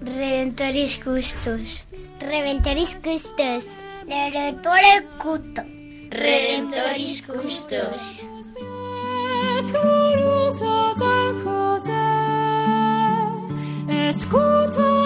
Redentoris Custos. Redentoris Custos. Redentore Cuto. Redentoris Custos. Escucha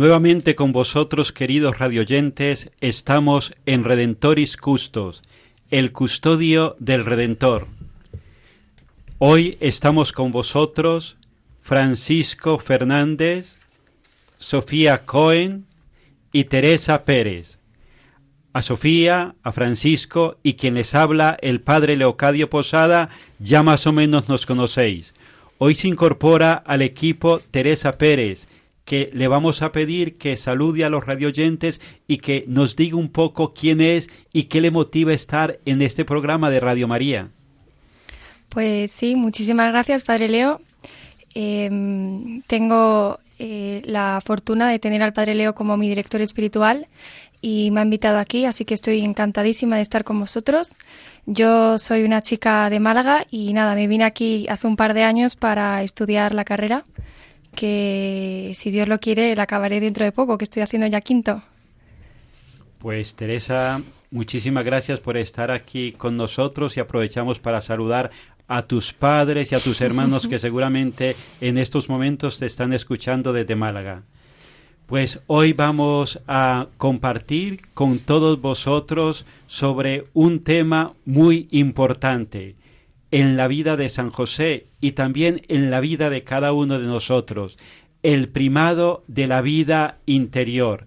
Nuevamente con vosotros, queridos radioyentes, estamos en Redentoris Custos, el custodio del Redentor. Hoy estamos con vosotros Francisco Fernández, Sofía Cohen y Teresa Pérez. A Sofía, a Francisco y quien les habla, el padre Leocadio Posada, ya más o menos nos conocéis. Hoy se incorpora al equipo Teresa Pérez, que le vamos a pedir que salude a los radioyentes y que nos diga un poco quién es y qué le motiva estar en este programa de Radio María. Pues sí, muchísimas gracias, Padre Leo. Eh, tengo eh, la fortuna de tener al Padre Leo como mi director espiritual y me ha invitado aquí, así que estoy encantadísima de estar con vosotros. Yo soy una chica de Málaga y nada, me vine aquí hace un par de años para estudiar la carrera, que si Dios lo quiere la acabaré dentro de poco, que estoy haciendo ya quinto. Pues Teresa, muchísimas gracias por estar aquí con nosotros y aprovechamos para saludar a tus padres y a tus hermanos que seguramente en estos momentos te están escuchando desde Málaga. Pues hoy vamos a compartir con todos vosotros sobre un tema muy importante en la vida de San José y también en la vida de cada uno de nosotros, el primado de la vida interior.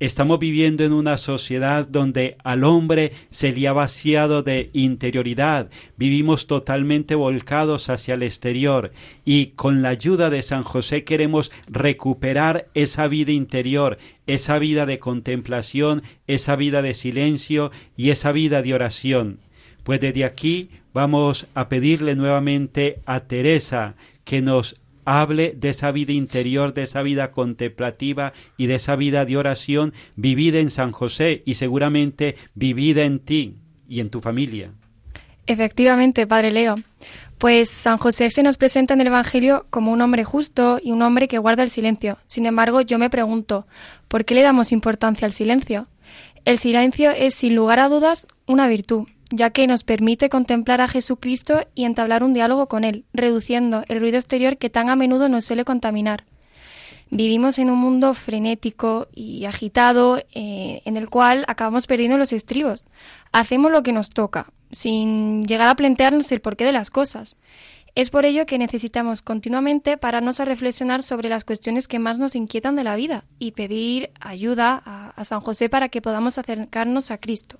Estamos viviendo en una sociedad donde al hombre se le ha vaciado de interioridad, vivimos totalmente volcados hacia el exterior y con la ayuda de San José queremos recuperar esa vida interior, esa vida de contemplación, esa vida de silencio y esa vida de oración. Pues desde aquí vamos a pedirle nuevamente a Teresa que nos hable de esa vida interior, de esa vida contemplativa y de esa vida de oración vivida en San José y seguramente vivida en ti y en tu familia. Efectivamente, Padre Leo. Pues San José se nos presenta en el Evangelio como un hombre justo y un hombre que guarda el silencio. Sin embargo, yo me pregunto, ¿por qué le damos importancia al silencio? El silencio es, sin lugar a dudas, una virtud, ya que nos permite contemplar a Jesucristo y entablar un diálogo con Él, reduciendo el ruido exterior que tan a menudo nos suele contaminar. Vivimos en un mundo frenético y agitado eh, en el cual acabamos perdiendo los estribos. Hacemos lo que nos toca, sin llegar a plantearnos el porqué de las cosas. Es por ello que necesitamos continuamente pararnos a reflexionar sobre las cuestiones que más nos inquietan de la vida y pedir ayuda a, a San José para que podamos acercarnos a Cristo.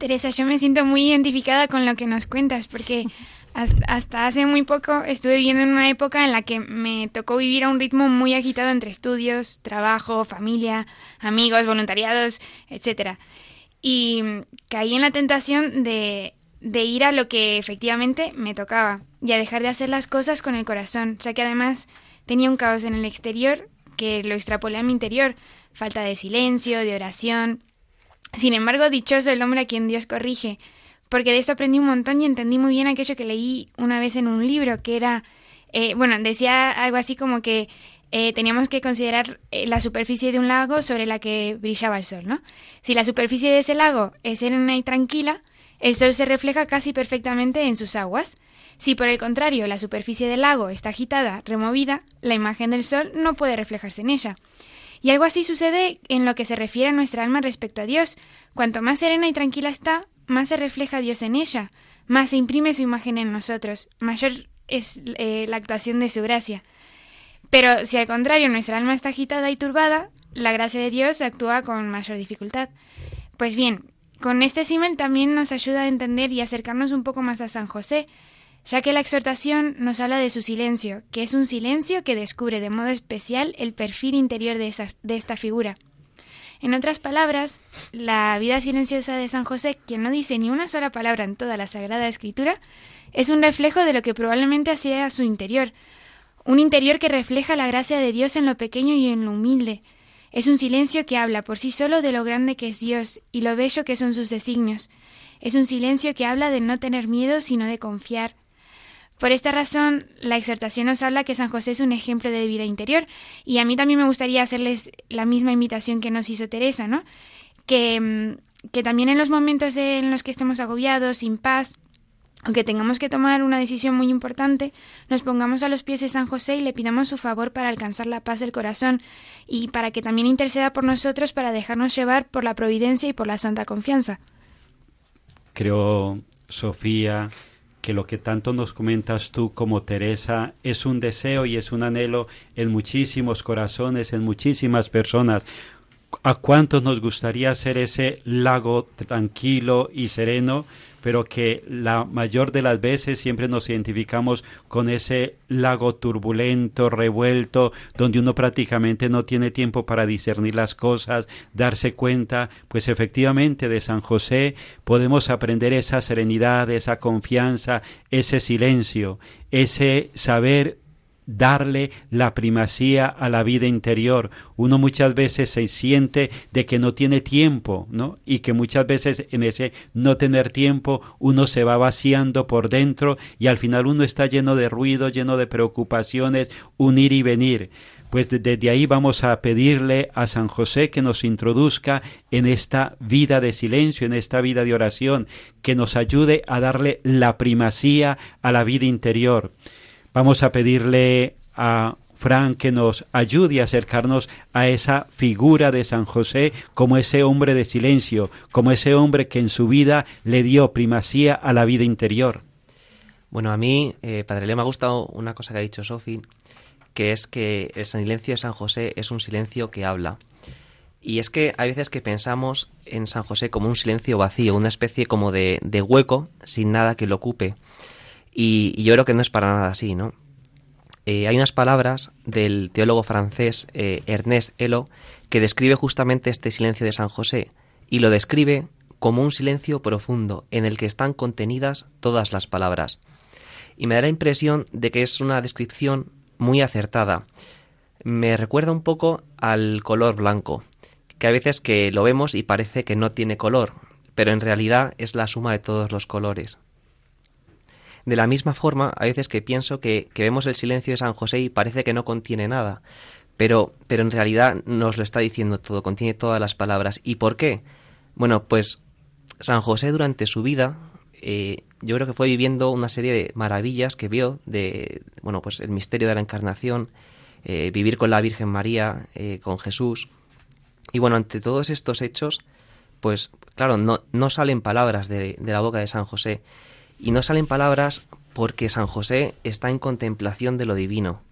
Teresa, yo me siento muy identificada con lo que nos cuentas, porque hasta hace muy poco estuve viviendo en una época en la que me tocó vivir a un ritmo muy agitado entre estudios, trabajo, familia, amigos, voluntariados, etcétera. Y caí en la tentación de, de ir a lo que efectivamente me tocaba y a dejar de hacer las cosas con el corazón, ya que además tenía un caos en el exterior que lo extrapolé a mi interior, falta de silencio, de oración. Sin embargo, dichoso el hombre a quien Dios corrige, porque de esto aprendí un montón y entendí muy bien aquello que leí una vez en un libro, que era, eh, bueno, decía algo así como que eh, teníamos que considerar eh, la superficie de un lago sobre la que brillaba el sol, ¿no? Si la superficie de ese lago es serena y tranquila, el sol se refleja casi perfectamente en sus aguas. Si por el contrario la superficie del lago está agitada, removida, la imagen del sol no puede reflejarse en ella. Y algo así sucede en lo que se refiere a nuestra alma respecto a Dios. Cuanto más serena y tranquila está, más se refleja Dios en ella, más se imprime su imagen en nosotros, mayor es eh, la actuación de su gracia. Pero si al contrario nuestra alma está agitada y turbada, la gracia de Dios actúa con mayor dificultad. Pues bien, con este símil también nos ayuda a entender y acercarnos un poco más a San José, ya que la exhortación nos habla de su silencio, que es un silencio que descubre de modo especial el perfil interior de, de esta figura. En otras palabras, la vida silenciosa de San José, quien no dice ni una sola palabra en toda la Sagrada Escritura, es un reflejo de lo que probablemente hacía su interior, un interior que refleja la gracia de Dios en lo pequeño y en lo humilde. Es un silencio que habla por sí solo de lo grande que es Dios y lo bello que son sus designios. Es un silencio que habla de no tener miedo, sino de confiar, por esta razón, la exhortación nos habla que San José es un ejemplo de vida interior y a mí también me gustaría hacerles la misma invitación que nos hizo Teresa, ¿no? Que, mm, que también en los momentos en los que estemos agobiados, sin paz, o que tengamos que tomar una decisión muy importante, nos pongamos a los pies de San José y le pidamos su favor para alcanzar la paz del corazón y para que también interceda por nosotros para dejarnos llevar por la providencia y por la santa confianza. Creo, Sofía, que lo que tanto nos comentas tú como Teresa es un deseo y es un anhelo en muchísimos corazones, en muchísimas personas. ¿A cuántos nos gustaría ser ese lago tranquilo y sereno pero que la mayor de las veces siempre nos identificamos con ese lago turbulento, revuelto, donde uno prácticamente no tiene tiempo para discernir las cosas, darse cuenta, pues efectivamente de San José podemos aprender esa serenidad, esa confianza, ese silencio, ese saber darle la primacía a la vida interior. Uno muchas veces se siente de que no tiene tiempo, ¿no? Y que muchas veces en ese no tener tiempo uno se va vaciando por dentro y al final uno está lleno de ruido, lleno de preocupaciones, un ir y venir. Pues desde ahí vamos a pedirle a San José que nos introduzca en esta vida de silencio, en esta vida de oración, que nos ayude a darle la primacía a la vida interior. Vamos a pedirle a Fran que nos ayude a acercarnos a esa figura de San José como ese hombre de silencio, como ese hombre que en su vida le dio primacía a la vida interior. Bueno, a mí, eh, Padre Leo, me ha gustado una cosa que ha dicho Sofi, que es que el silencio de San José es un silencio que habla. Y es que hay veces que pensamos en San José como un silencio vacío, una especie como de, de hueco sin nada que lo ocupe. Y, yo creo que no es para nada así, ¿no? Eh, hay unas palabras del teólogo francés eh, Ernest Elo que describe justamente este silencio de San José y lo describe como un silencio profundo en el que están contenidas todas las palabras. Y me da la impresión de que es una descripción muy acertada. Me recuerda un poco al color blanco, que a veces que lo vemos y parece que no tiene color, pero en realidad es la suma de todos los colores. De la misma forma, a veces que pienso que, vemos el silencio de San José y parece que no contiene nada, pero, pero en realidad nos lo está diciendo todo, contiene todas las palabras. ¿Y por qué? Bueno, pues San José durante su vida, eh, yo creo que fue viviendo una serie de maravillas que vio de, bueno, pues el misterio de la encarnación, eh, vivir con la Virgen María, eh, con Jesús. Y bueno, ante todos estos hechos, pues claro, no, no salen palabras de la boca de San José. Y no salen palabras porque San José está en contemplación de lo divino.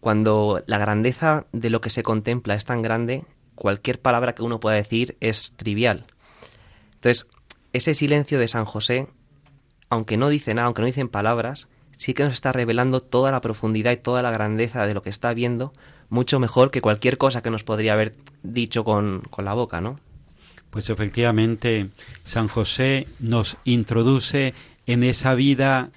Cuando la grandeza de lo que se contempla es tan grande, cualquier palabra que uno pueda decir es trivial. Entonces, ese silencio de San José, aunque no dice nada, aunque no dicen palabras, sí que nos está revelando toda la profundidad y toda la grandeza de lo que está viendo, mucho mejor que cualquier cosa que nos podría haber dicho con, con la boca, ¿no? Pues efectivamente, San José nos introduce en esa vida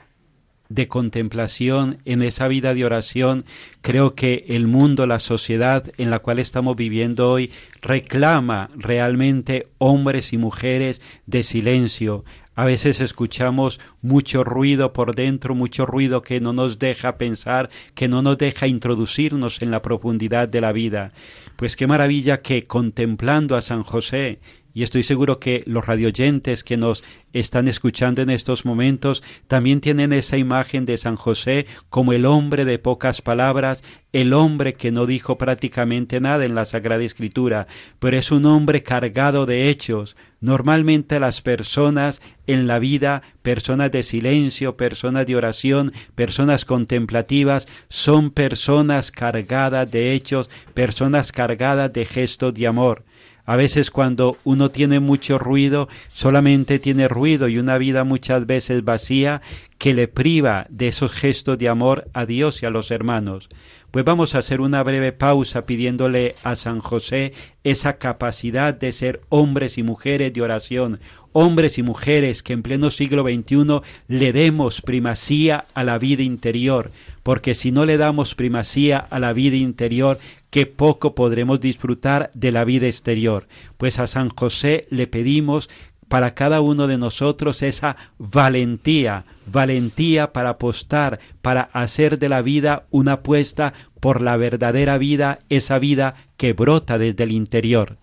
de contemplación, en esa vida de oración, creo que el mundo, la sociedad en la cual estamos viviendo hoy, reclama realmente hombres y mujeres de silencio. A veces escuchamos mucho ruido por dentro, mucho ruido que no nos deja pensar, que no nos deja introducirnos en la profundidad de la vida. Pues qué maravilla que contemplando a San José y estoy seguro que los radioyentes que nos están escuchando en estos momentos también tienen esa imagen de San José como el hombre de pocas palabras, el hombre que no dijo prácticamente nada en la Sagrada Escritura, pero es un hombre cargado de hechos. Normalmente las personas en la vida, personas de silencio, personas de oración, personas contemplativas, son personas cargadas de hechos, personas cargadas de gestos de amor. A veces cuando uno tiene mucho ruido, solamente tiene ruido y una vida muchas veces vacía que le priva de esos gestos de amor a Dios y a los hermanos. Pues vamos a hacer una breve pausa pidiéndole a San José esa capacidad de ser hombres y mujeres de oración, hombres y mujeres que en pleno siglo XXI le demos primacía a la vida interior, porque si no le damos primacía a la vida interior, que poco podremos disfrutar de la vida exterior. Pues a San José le pedimos para cada uno de nosotros esa valentía, valentía para apostar, para hacer de la vida una apuesta por la verdadera vida, esa vida que brota desde el interior.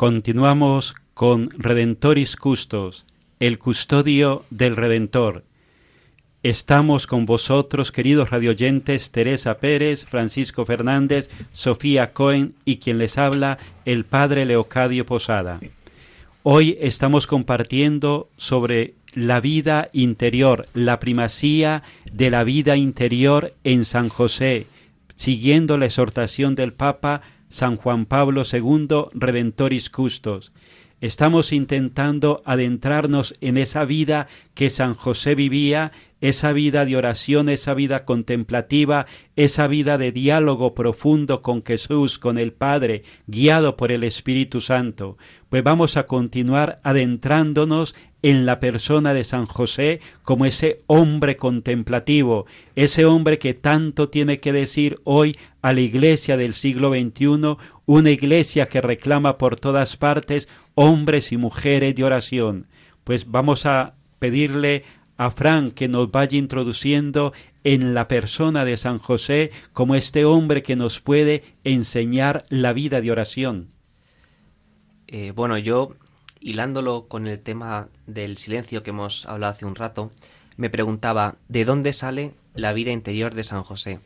Continuamos con Redentoris Custos, el custodio del Redentor. Estamos con vosotros, queridos radioyentes, Teresa Pérez, Francisco Fernández, Sofía Cohen y quien les habla, el Padre Leocadio Posada. Hoy estamos compartiendo sobre la vida interior, la primacía de la vida interior en San José, siguiendo la exhortación del Papa San Juan Pablo II, Redentoris Custos. Estamos intentando adentrarnos en esa vida que San José vivía, esa vida de oración, esa vida contemplativa, esa vida de diálogo profundo con Jesús, con el Padre, guiado por el Espíritu Santo. Pues vamos a continuar adentrándonos en la persona de San José como ese hombre contemplativo, ese hombre que tanto tiene que decir hoy a la iglesia del siglo XXI, una iglesia que reclama por todas partes hombres y mujeres de oración. Pues vamos a pedirle a Fran que nos vaya introduciendo en la persona de San José como este hombre que nos puede enseñar la vida de oración. Eh, bueno, yo hilándolo con el tema del silencio que hemos hablado hace un rato, me preguntaba ¿de dónde sale la vida interior de San José?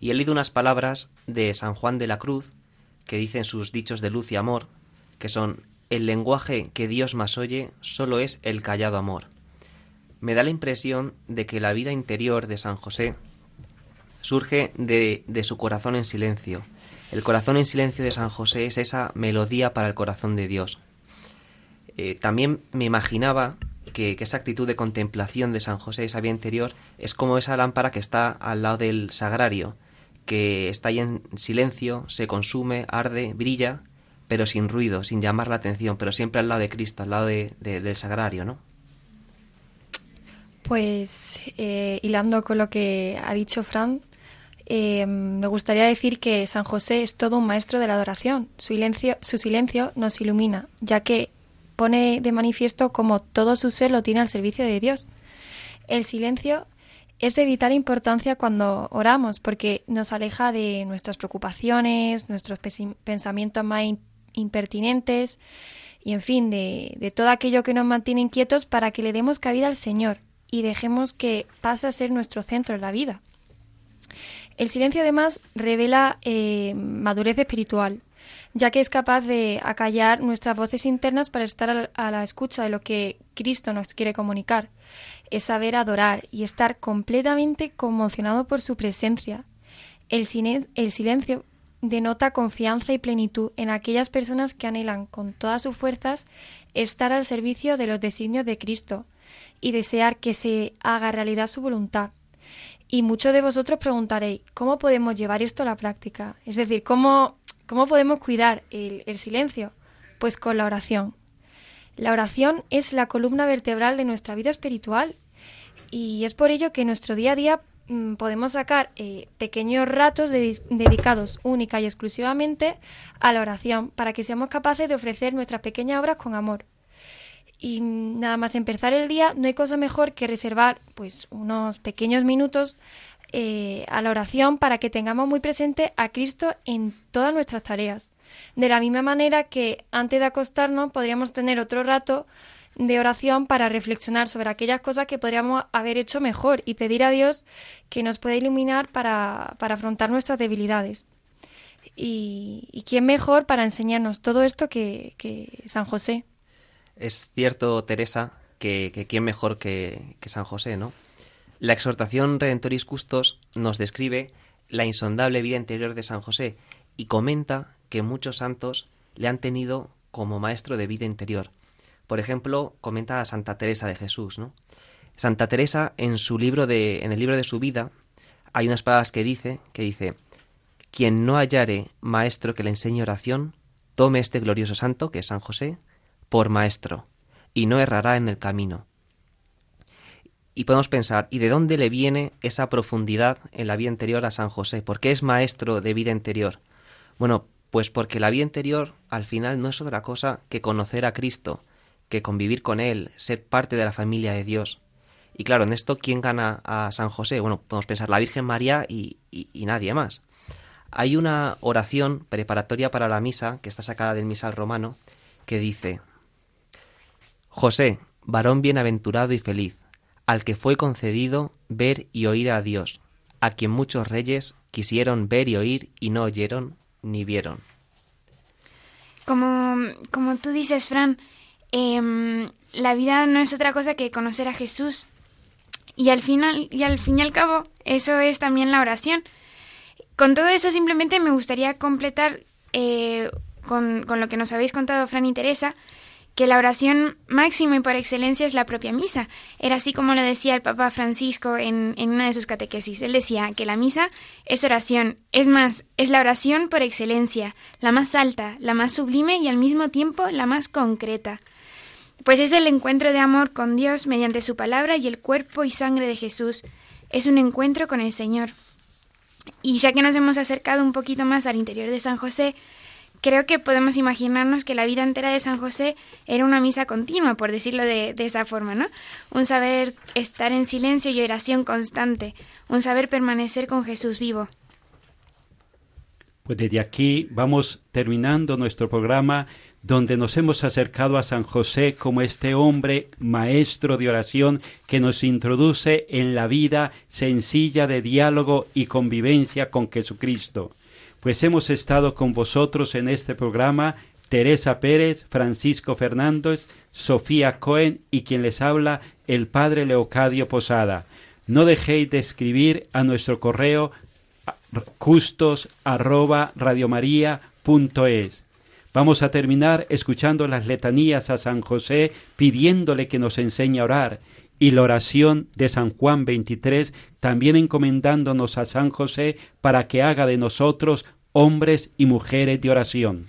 Y he leído unas palabras de San Juan de la Cruz que dicen sus dichos de luz y amor, que son el lenguaje que Dios más oye solo es el callado amor. Me da la impresión de que la vida interior de San José surge de, de su corazón en silencio. El corazón en silencio de San José es esa melodía para el corazón de Dios. Eh, también me imaginaba que, esa actitud de contemplación de San José, esa vida interior, es como esa lámpara que está al lado del sagrario, que está ahí en silencio, se consume, arde, brilla, pero sin ruido, sin llamar la atención, pero siempre al lado de Cristo, al lado del sagrario, ¿no? Pues eh, hilando con lo que ha dicho Fran, eh, me gustaría decir que San José es todo un maestro de la adoración. Su silencio, su silencio nos ilumina, ya que pone de manifiesto como todo su ser lo tiene al servicio de Dios. El silencio es de vital importancia cuando oramos porque nos aleja de nuestras preocupaciones, nuestros pensamientos más impertinentes y, en fin, de, de todo aquello que nos mantiene inquietos para que le demos cabida al Señor y dejemos que pase a ser nuestro centro en la vida. El silencio además revela eh, madurez espiritual, ya que es capaz de acallar nuestras voces internas para estar a la escucha de lo que Cristo nos quiere comunicar. Es saber adorar y estar completamente conmocionado por su presencia. El, el silencio denota confianza y plenitud en aquellas personas que anhelan con todas sus fuerzas estar al servicio de los designios de Cristo y desear que se haga realidad su voluntad. Y muchos de vosotros preguntaréis, ¿cómo podemos llevar esto a la práctica? Es decir, ¿cómo ¿Cómo podemos cuidar el, silencio? Pues con la oración. La oración es la columna vertebral de nuestra vida espiritual y es por ello que en nuestro día a día mm, podemos sacar eh, pequeños ratos dedicados única y exclusivamente a la oración para que seamos capaces de ofrecer nuestras pequeñas obras con amor. Y nada más empezar el día, no hay cosa mejor que reservar pues unos pequeños minutos eh, a la oración para que tengamos muy presente a Cristo en todas nuestras tareas. De la misma manera que antes de acostarnos podríamos tener otro rato de oración para reflexionar sobre aquellas cosas que podríamos haber hecho mejor y pedir a Dios que nos pueda iluminar para, afrontar nuestras debilidades. Y, quién mejor para enseñarnos todo esto que, San José. Es cierto, Teresa, que, quién mejor que, que San José, ¿no? La exhortación Redentoris Custos nos describe la insondable vida interior de San José y comenta que muchos santos le han tenido como maestro de vida interior. Por ejemplo, comenta a Santa Teresa de Jesús, ¿no? Santa Teresa en su libro de en el libro de su vida hay unas palabras que dice que dice quien no hallare maestro que le enseñe oración, tome este glorioso santo, que es San José, por maestro, y no errará en el camino y podemos pensar, ¿y de dónde le viene esa profundidad en la vida interior a San José? ¿Por qué es maestro de vida interior? Bueno, pues porque la vida interior al final no es otra cosa que conocer a Cristo, que convivir con Él, ser parte de la familia de Dios. Y claro, en esto, ¿quién gana a San José? Bueno, podemos pensar la Virgen María y, y nadie más. Hay una oración preparatoria para la misa, que está sacada del misal romano, que dice, José, varón bienaventurado y feliz, al que fue concedido ver y oír a Dios, a quien muchos reyes quisieron ver y oír y no oyeron ni vieron. Como, como tú dices, Fran, em, la vida no es otra cosa que conocer a Jesús. Y al final, y al fin y al cabo, eso es también la oración. Con todo eso, simplemente me gustaría completar eh, con, con, lo que nos habéis contado, Fran y Teresa, que la oración máxima y por excelencia es la propia misa. Era así como lo decía el Papa Francisco en, en, una de sus catequesis. Él decía que la misa es oración, es más, es la oración por excelencia, la más alta, la más sublime y al mismo tiempo la más concreta. Pues es el encuentro de amor con Dios mediante su palabra y el cuerpo y sangre de Jesús. Es un encuentro con el Señor. Y ya que nos hemos acercado un poquito más al interior de San José, creo que podemos imaginarnos que la vida entera de San José era una misa continua, por decirlo de, esa forma, ¿no? Un saber estar en silencio y oración constante, un saber permanecer con Jesús vivo. Pues desde aquí vamos terminando nuestro programa donde nos hemos acercado a San José como este hombre maestro de oración que nos introduce en la vida sencilla de diálogo y convivencia con Jesucristo. Pues hemos estado con vosotros en este programa Teresa Pérez, Francisco Fernández, Sofía Cohen y quien les habla el Padre Leocadio Posada. No dejéis de escribir a nuestro correo custos arroba. Vamos a terminar escuchando las letanías a San José pidiéndole que nos enseñe a orar y la oración de San Juan 23 también encomendándonos a San José para que haga de nosotros hombres y mujeres de oración.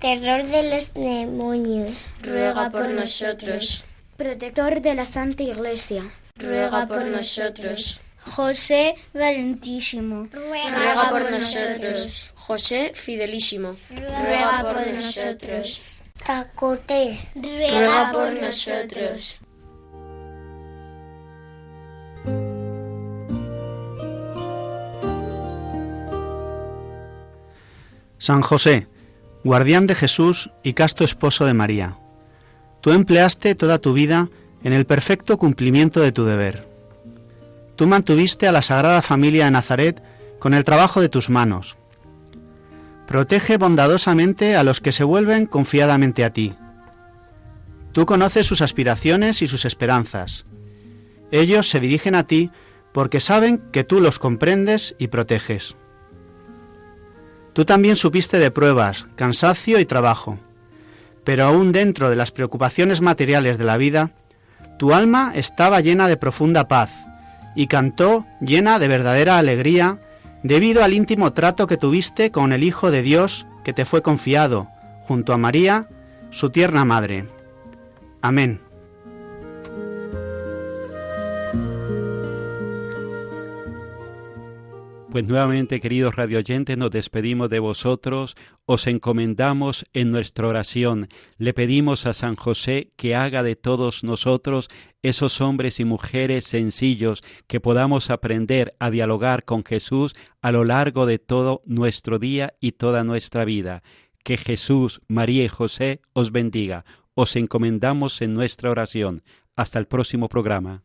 Terror de los demonios, ruega por nosotros. Protector de la Santa Iglesia, ruega por nosotros. José Valentísimo, ruega por nosotros. José Fidelísimo, ruega por nosotros. Tacote, ruega por nosotros. San José, guardián de Jesús y casto esposo de María, tú empleaste toda tu vida en el perfecto cumplimiento de tu deber. Tú mantuviste a la Sagrada Familia de Nazaret con el trabajo de tus manos. Protege bondadosamente a los que se vuelven confiadamente a ti. Tú conoces sus aspiraciones y sus esperanzas. Ellos se dirigen a ti porque saben que tú los comprendes y proteges. Tú también supiste de pruebas, cansancio y trabajo, pero aún dentro de las preocupaciones materiales de la vida, tu alma estaba llena de profunda paz y cantó llena de verdadera alegría debido al íntimo trato que tuviste con el Hijo de Dios que te fue confiado, junto a María, su tierna madre. Amén. Pues nuevamente, queridos radioyentes, nos despedimos de vosotros, os encomendamos en nuestra oración, le pedimos a San José que haga de todos nosotros esos hombres y mujeres sencillos que podamos aprender a dialogar con Jesús a lo largo de todo nuestro día y toda nuestra vida. Que Jesús, María y José os bendiga. Os encomendamos en nuestra oración. Hasta el próximo programa.